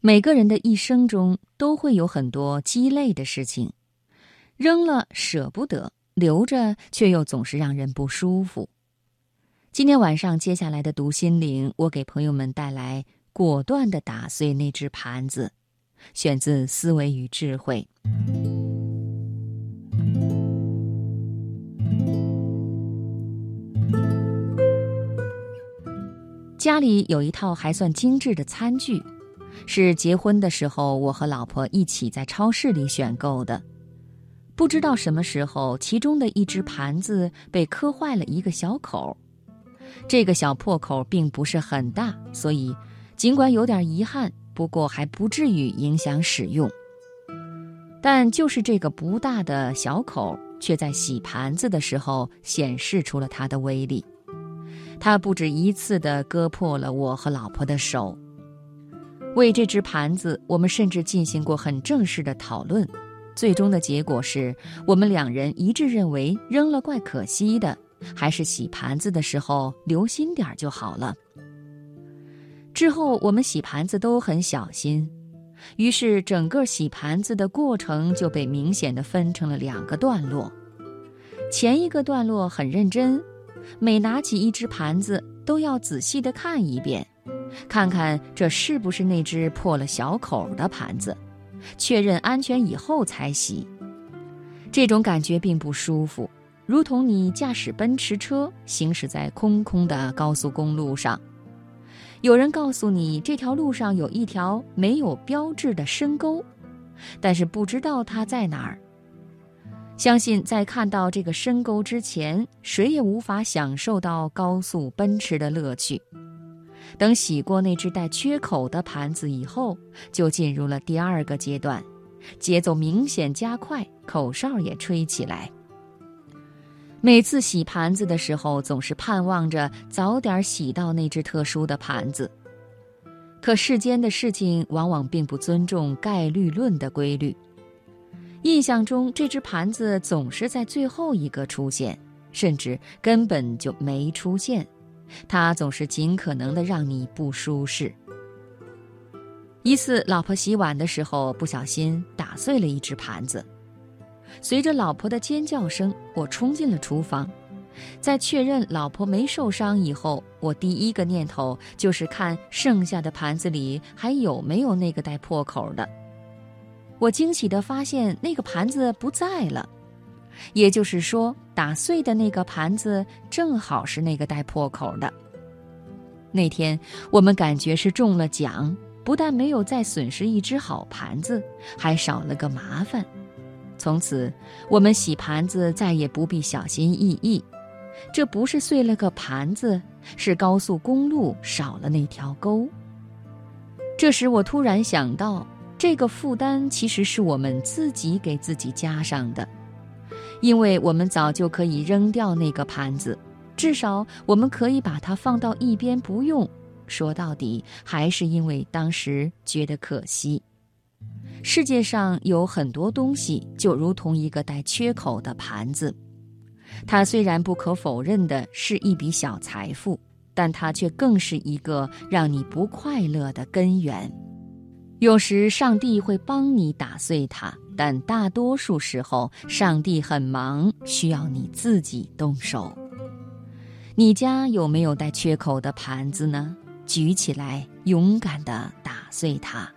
每个人的一生中都会有很多鸡肋的事情，扔了舍不得，留着却又总是让人不舒服。今天晚上接下来的读心灵，我给朋友们带来果断的打碎那只盘子，选自《思维与智慧》。家里有一套还算精致的餐具，是结婚的时候我和老婆一起在超市里选购的。不知道什么时候，其中的一只盘子被磕坏了一个小口。这个小破口并不是很大，所以尽管有点遗憾，不过还不至于影响使用。但就是这个不大的小口，却在洗盘子的时候显示出了它的威力。它不止一次地割破了我和老婆的手。为这只盘子，我们甚至进行过很正式的讨论。最终的结果是我们两人一致认为，扔了怪可惜的，还是洗盘子的时候留心点就好了。之后我们洗盘子都很小心，于是整个洗盘子的过程就被明显的分成了两个段落。前一个段落很认真。每拿起一只盘子，都要仔细地看一遍，看看这是不是那只破了小口的盘子，确认安全以后才洗。这种感觉并不舒服，如同你驾驶奔驰车行驶在空空的高速公路上，有人告诉你这条路上有一条没有标志的深沟，但是不知道它在哪儿。相信在看到这个深沟之前，谁也无法享受到高速奔驰的乐趣。等洗过那只带缺口的盘子以后，就进入了第二个阶段，节奏明显加快，口哨也吹起来。每次洗盘子的时候，总是盼望着早点洗到那只特殊的盘子。可世间的事情往往并不尊重概率论的规律。印象中，这只盘子总是在最后一个出现，甚至根本就没出现。它总是尽可能的让你不舒适。一次，老婆洗碗的时候不小心打碎了一只盘子，随着老婆的尖叫声，我冲进了厨房。在确认老婆没受伤以后，我第一个念头就是看剩下的盘子里还有没有那个带破口的。我惊喜地发现那个盘子不在了，也就是说，打碎的那个盘子正好是那个带破口的。那天我们感觉是中了奖，不但没有再损失一只好盘子，还少了个麻烦。从此，我们洗盘子再也不必小心翼翼。这不是碎了个盘子，是高速公路少了那条沟。这时，我突然想到。这个负担其实是我们自己给自己加上的，因为我们早就可以扔掉那个盘子，至少我们可以把它放到一边不用。说到底，还是因为当时觉得可惜。世界上有很多东西就如同一个带缺口的盘子，它虽然不可否认的是一笔小财富，但它却更是一个让你不快乐的根源。有时上帝会帮你打碎它，但大多数时候上帝很忙，需要你自己动手。你家有没有带缺口的盘子呢？举起来，勇敢地打碎它。